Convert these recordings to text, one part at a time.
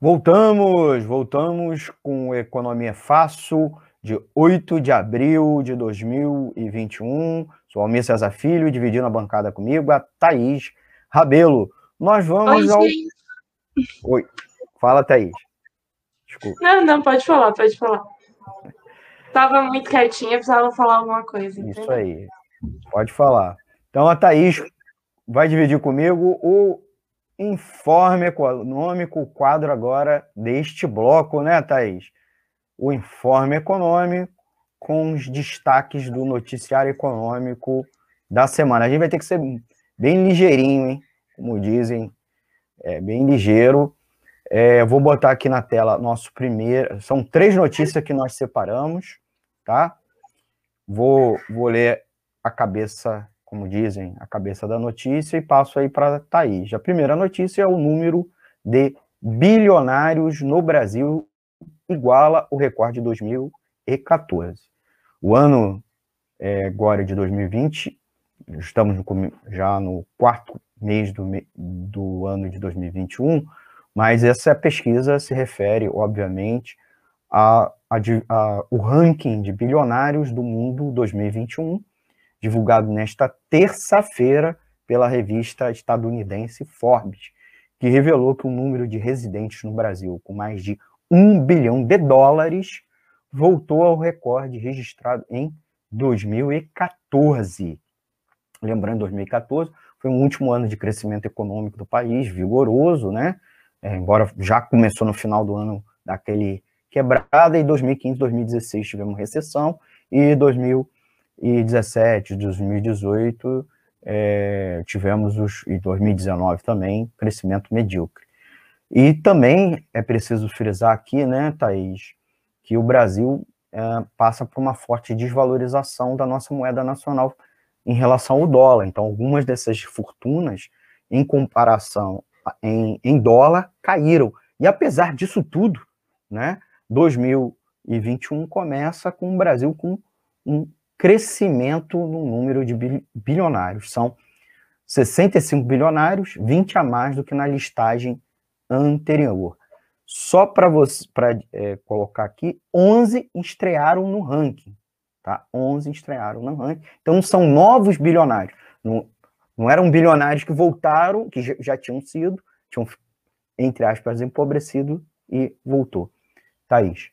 Voltamos, voltamos com Economia Fácil de 8 de abril de 2021. Sou Almir César Filho, dividindo a bancada comigo, a Thaís Rabelo. Nós vamos Oi, ao. gente. Oi, fala, Thaís. Desculpa. Não, não, pode falar, pode falar. Tava muito quietinha, precisava falar alguma coisa. Isso entendeu? aí. Pode falar. Então a Thaís vai dividir comigo o informe econômico, o quadro agora deste bloco, né, Thaís? O informe econômico com os destaques do noticiário econômico da semana. A gente vai ter que ser bem ligeirinho, hein? Como dizem, é, bem ligeiro. É, vou botar aqui na tela nosso primeiro. São três notícias que nós separamos, tá? Vou, vou ler a cabeça, como dizem, a cabeça da notícia e passo aí para Thaís. A primeira notícia é o número de bilionários no Brasil iguala o recorde de 2014. O ano é, agora de 2020, estamos no já no quarto mês do, do ano de 2021, mas essa pesquisa se refere, obviamente, a, a di- a- o ranking de bilionários do mundo 2021, divulgado nesta terça-feira pela revista estadunidense Forbes, que revelou que o número de residentes no Brasil com mais de um bilhão de dólares voltou ao recorde registrado em 2014. Lembrando, 2014 foi um último ano de crescimento econômico do país, vigoroso, né? É, embora já começou no final do ano daquele quebrada, e 2015, 2016 tivemos recessão, e 2017, 2018 é, tivemos os, e 2019 também, crescimento medíocre. E também é preciso frisar aqui, né, Thaís, que o Brasil é, passa por uma forte desvalorização da nossa moeda nacional em relação ao dólar. Então, algumas dessas fortunas, em comparação em, em dólar, caíram. E apesar disso tudo, né, 2021 começa com o Brasil com um crescimento no número de bil- bilionários. São 65 bilionários, 20 a mais do que na listagem anterior. Só para para colocar aqui, 11 estrearam no ranking, tá? 11 estrearam no ranking. Então são novos bilionários. Não, não eram bilionários que voltaram, que já, já tinham sido, tinham entre aspas empobrecido e voltou. Thaís.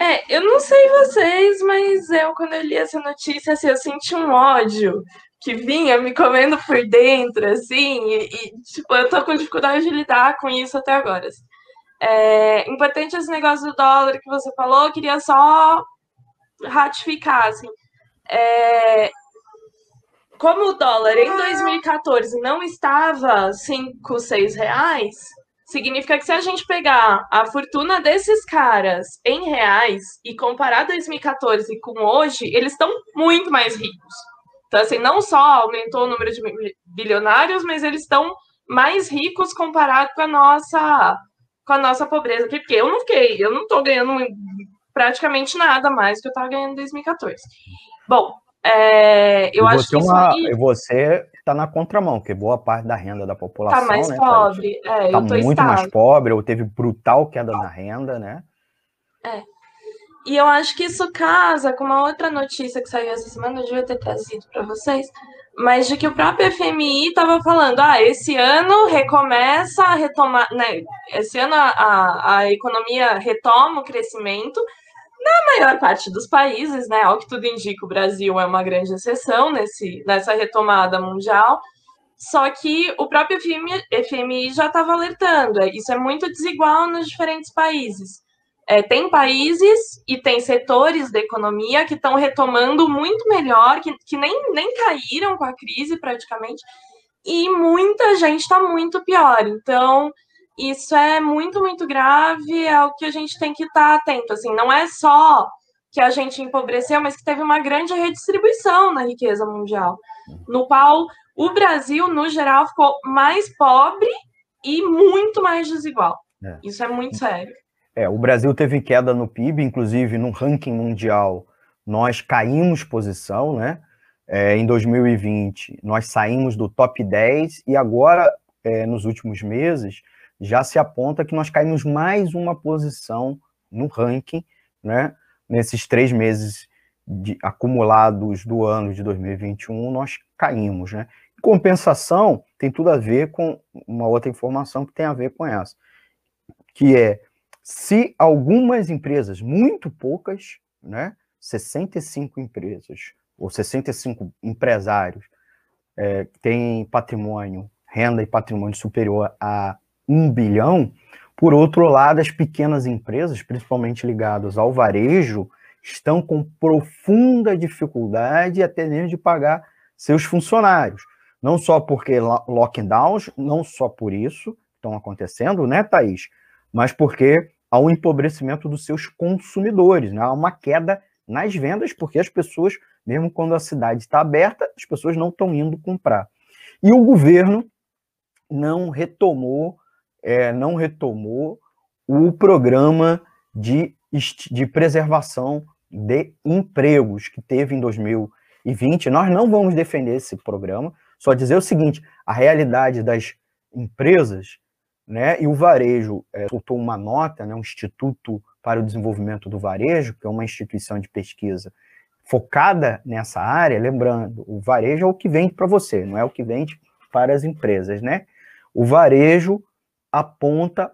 É, eu não sei vocês, mas eu, quando eu li essa notícia, assim, eu senti um ódio que vinha me comendo por dentro, assim, e, e, tipo, eu tô com dificuldade de lidar com isso até agora. assim. É, importante esse negócio do dólar que você falou, eu queria só ratificar, assim. É, como o dólar em 2014 não estava 5, 6 reais, significa que se a gente pegar a fortuna desses caras em reais e comparar 2014 com hoje, eles estão muito mais ricos. Então, assim, não só aumentou o número de bilionários, mas eles estão mais ricos comparado com a nossa com a nossa pobreza porque eu não fiquei, eu não tô ganhando praticamente nada mais do que eu tava ganhando em 2014. Bom, é, eu e acho você que isso uma, aí você está na contramão, porque boa parte da renda da população tá mais né, pobre. É, Está eu tô muito estável. mais pobre, ou teve brutal queda na renda, né? E eu acho que isso casa com uma outra notícia que saiu essa semana, eu devia ter trazido para vocês, mas de que o próprio FMI estava falando, ah, esse ano recomeça a retomar, né? Esse ano a, a, a economia retoma o crescimento na maior parte dos países, né? Ao que tudo indica, o Brasil é uma grande exceção nesse, nessa retomada mundial. Só que o próprio FMI, FMI já estava alertando, é, isso é muito desigual nos diferentes países. É, tem países e tem setores da economia que estão retomando muito melhor, que, que nem, nem caíram com a crise praticamente, e muita gente está muito pior. Então, isso é muito, muito grave, é o que a gente tem que estar tá atento. Assim, não é só que a gente empobreceu, mas que teve uma grande redistribuição na riqueza mundial, no qual o Brasil, no geral, ficou mais pobre e muito mais desigual. É. Isso é muito sério. É, o Brasil teve queda no PIB, inclusive no ranking mundial, nós caímos posição, né? É, em 2020, nós saímos do top 10 e agora, é, nos últimos meses, já se aponta que nós caímos mais uma posição no ranking, né? Nesses três meses de, acumulados do ano de 2021, nós caímos, né? Em compensação, tem tudo a ver com uma outra informação que tem a ver com essa, que é se algumas empresas, muito poucas, né? 65 empresas ou 65 empresários é, têm patrimônio, renda e patrimônio superior a um bilhão, por outro lado, as pequenas empresas, principalmente ligadas ao varejo, estão com profunda dificuldade até mesmo de pagar seus funcionários. Não só porque lockdowns, não só por isso estão acontecendo, né, Thaís? Mas porque há um empobrecimento dos seus consumidores, né? há uma queda nas vendas, porque as pessoas, mesmo quando a cidade está aberta, as pessoas não estão indo comprar. E o governo não retomou, é, não retomou o programa de, de preservação de empregos que teve em 2020. Nós não vamos defender esse programa, só dizer o seguinte: a realidade das empresas, né, e o varejo é, soltou uma nota, né, um Instituto para o Desenvolvimento do Varejo, que é uma instituição de pesquisa focada nessa área, lembrando, o varejo é o que vende para você, não é o que vende para as empresas, né? O varejo aponta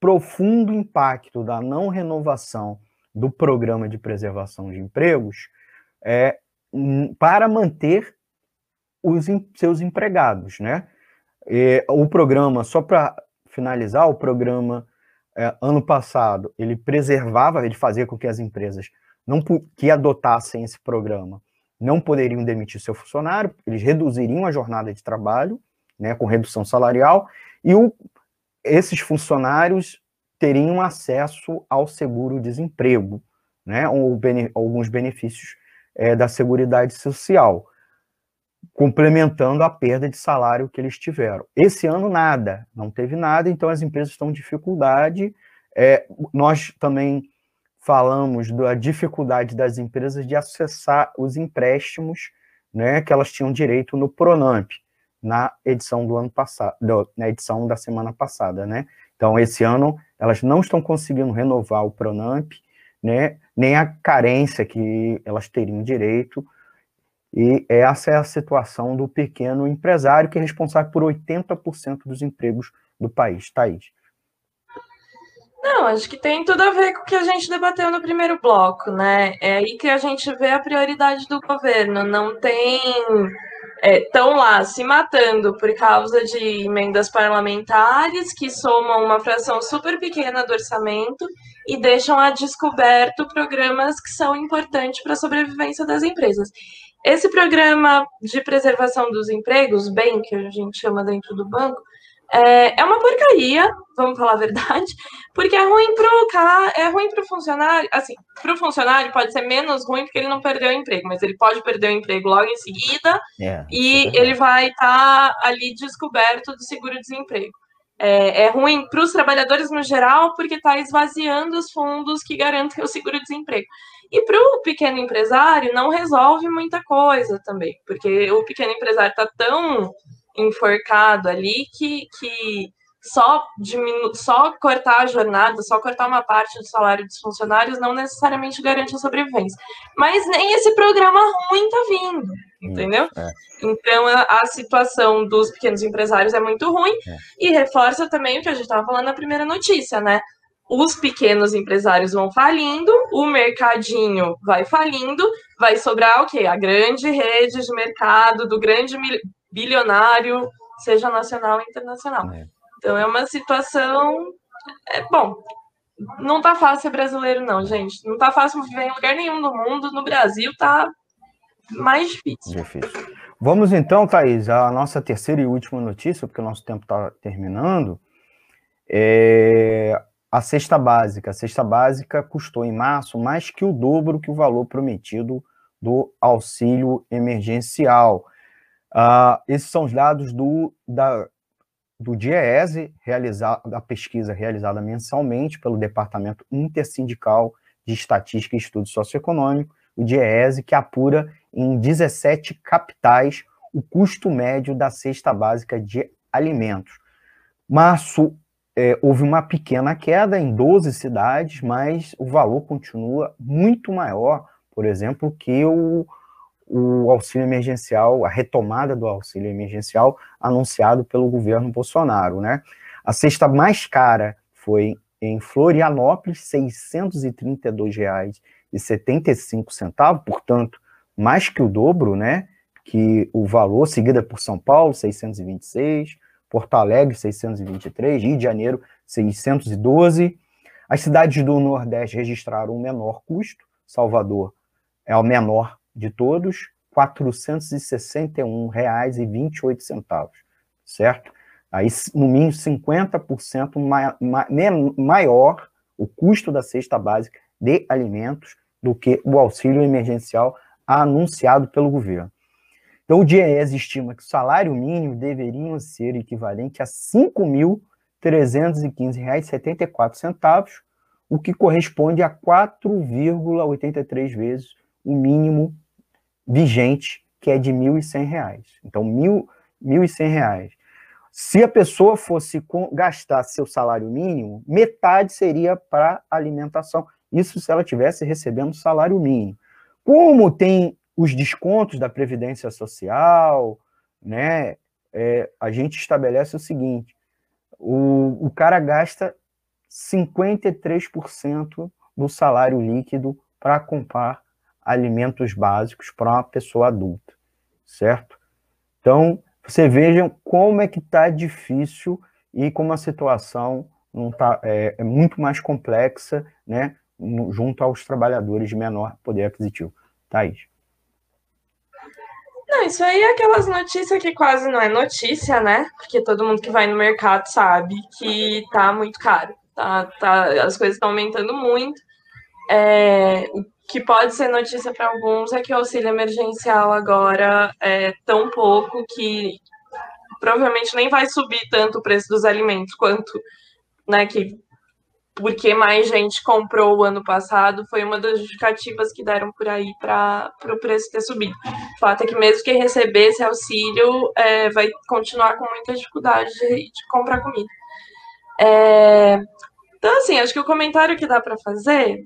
profundo impacto da não renovação do programa de preservação de empregos é, para manter os seus empregados, né? E, o programa, só para finalizar, o programa é, ano passado ele preservava, ele fazia com que as empresas não que adotassem esse programa não poderiam demitir seu funcionário, eles reduziriam a jornada de trabalho, né, com redução salarial, e o, esses funcionários teriam acesso ao seguro-desemprego, né, ou bene, alguns benefícios é, da Seguridade Social, complementando a perda de salário que eles tiveram. Esse ano, nada, não teve nada, então as empresas estão em dificuldade. É, nós também falamos da dificuldade das empresas de acessar os empréstimos né, que elas tinham direito no Pronamp, na edição do ano passado, na edição da semana passada, né? Então, esse ano, elas não estão conseguindo renovar o Pronamp, né, nem a carência que elas teriam direito, e essa é a situação do pequeno empresário, que é responsável por 80% dos empregos do país. Thaís. Não, acho que tem tudo a ver com o que a gente debateu no primeiro bloco, né? É aí que a gente vê a prioridade do governo. Não tem estão é, lá se matando por causa de emendas parlamentares que somam uma fração super pequena do orçamento e deixam a descoberto programas que são importantes para a sobrevivência das empresas. Esse programa de preservação dos empregos, bem que a gente chama dentro do banco, é, é uma porcaria, vamos falar a verdade, porque é ruim pro cara, é ruim pro funcionário, assim, pro funcionário pode ser menos ruim porque ele não perdeu o emprego, mas ele pode perder o emprego logo em seguida é, e é ele vai estar tá ali descoberto do seguro-desemprego. É, é ruim para os trabalhadores no geral, porque está esvaziando os fundos que garantem o seguro-desemprego. E para o pequeno empresário, não resolve muita coisa também, porque o pequeno empresário está tão enforcado ali que, que só, diminu só cortar a jornada, só cortar uma parte do salário dos funcionários não necessariamente garante a sobrevivência. Mas nem esse programa ruim tá vindo, entendeu? É. Então a, a, situação dos pequenos empresários é muito ruim é. e reforça também o que a gente estava falando na primeira notícia, né? Os pequenos empresários vão falindo, o mercadinho vai falindo, vai sobrar o quê? A grande rede de mercado do grande bilionário, seja nacional ou internacional. É. Então é uma situação. É, bom, não tá fácil ser brasileiro, não, gente. Não tá fácil viver em lugar nenhum do mundo. No Brasil tá mais difícil. Difícil. Vamos então, Thaís, a nossa terceira e última notícia, porque o nosso tempo está terminando. É a cesta básica. A cesta básica custou em março mais que o dobro que o valor prometido do auxílio emergencial. Uh, esses são os dados do, da, do DIEESE, da pesquisa realizada mensalmente pelo Departamento Intersindical de Estatística e Estudo Socioeconômico, o DIEESE, que apura em 17 capitais o custo médio da cesta básica de alimentos. Março é, houve uma pequena queda em 12 cidades, mas o valor continua muito maior, por exemplo, que o, o auxílio emergencial, a retomada do auxílio emergencial anunciado pelo governo Bolsonaro, né? A cesta mais cara foi em Florianópolis, R$ 632,75, portanto, mais que o dobro, né? Que o valor, seguida por São Paulo, 626, Porto Alegre, 623, Rio de Janeiro, 612. As cidades do Nordeste registraram o menor custo, Salvador é o menor de todos, R$ 461,28, certo? Aí, no mínimo, 50% ma ma maior o custo da cesta básica de alimentos do que o auxílio emergencial anunciado pelo governo. Então, o DIEES estima que o salário mínimo deveria ser equivalente a R$ 5.315,74, o que corresponde a 4,83 vezes o mínimo vigente, que é de R$ 1.100. Então, R$ 1.100. Se a pessoa fosse gastar seu salário mínimo, metade seria para alimentação. Isso se ela tivesse recebendo salário mínimo. Como tem os descontos da Previdência Social, né? É, a gente estabelece o seguinte: o, o cara gasta 53% do salário líquido para comprar alimentos básicos para uma pessoa adulta, certo? Então, você veja como é que está difícil e como a situação não tá, é, é muito mais complexa, né, junto aos trabalhadores de menor poder aquisitivo. Thaís. Não, isso aí é aquelas notícias que quase não é notícia, né? Porque todo mundo que vai no mercado sabe que tá muito caro. Tá, tá, as coisas estão aumentando muito. É, o que pode ser notícia para alguns é que o auxílio emergencial agora é tão pouco que provavelmente nem vai subir tanto o preço dos alimentos quanto né, que porque mais gente comprou o ano passado, foi uma das justificativas que deram por aí para o preço ter subido. O fato é que mesmo quem receber esse auxílio é, vai continuar com muita dificuldade de, de comprar comida. É, então, assim, acho que o comentário que dá para fazer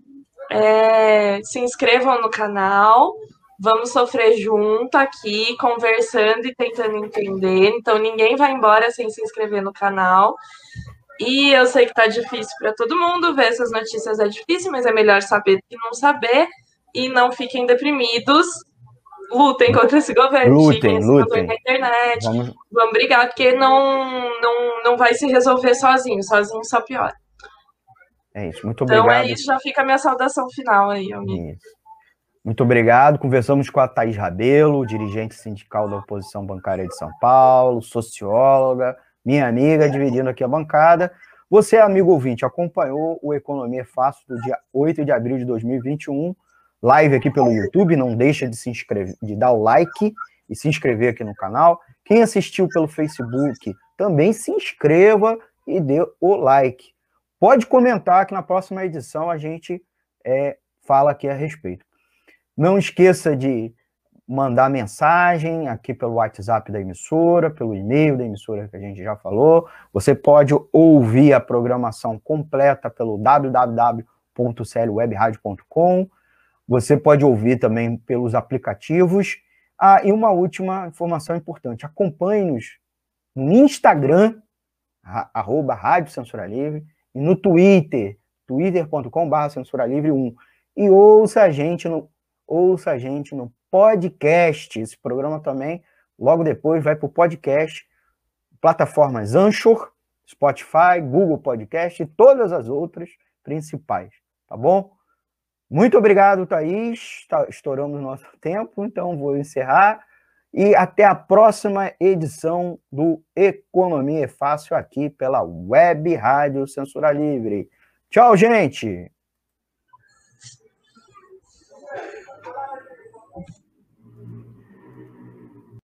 é se inscrevam no canal, vamos sofrer junto aqui, conversando e tentando entender. Então, ninguém vai embora sem se inscrever no canal. E eu sei que tá difícil para todo mundo ver essas notícias, é difícil, mas é melhor saber do que não saber. E não fiquem deprimidos. Lutem contra esse governo. Lutem, lutem. Na internet. Vamos... Vamos brigar, porque não, não, não vai se resolver sozinho. Sozinho só piora. É isso, muito obrigado. Então é isso, já fica a minha saudação final aí, amigo. Isso. Muito obrigado. Conversamos com a Thaís Rabelo, dirigente sindical da oposição bancária de São Paulo, socióloga, minha amiga, dividindo aqui a bancada. Você, amigo ouvinte, acompanhou o Economia Fácil do dia 8 de abril de 2021, live aqui pelo YouTube, não deixa de se inscrever, de dar o like e se inscrever aqui no canal. Quem assistiu pelo Facebook, também se inscreva e dê o like. Pode comentar que na próxima edição a gente é, fala aqui a respeito. Não esqueça de mandar mensagem aqui pelo WhatsApp da emissora, pelo e-mail da emissora que a gente já falou. Você pode ouvir a programação completa pelo www.clwebradio.com. Você pode ouvir também pelos aplicativos. Ah, e uma última informação importante: acompanhe-nos no Instagram, arroba Rádio Censura Livre, e no Twitter, twitter.com.br Censura Livre 1. E ouça a gente no ouça a gente no podcast. Esse programa também, logo depois, vai para o podcast, plataformas Anchor, Spotify, Google Podcast e todas as outras principais, tá bom? Muito obrigado, Thaís. Tá, estouramos nosso tempo, então vou encerrar. E até a próxima edição do Economia é Fácil aqui pela Web Rádio Censura Livre. Tchau, gente!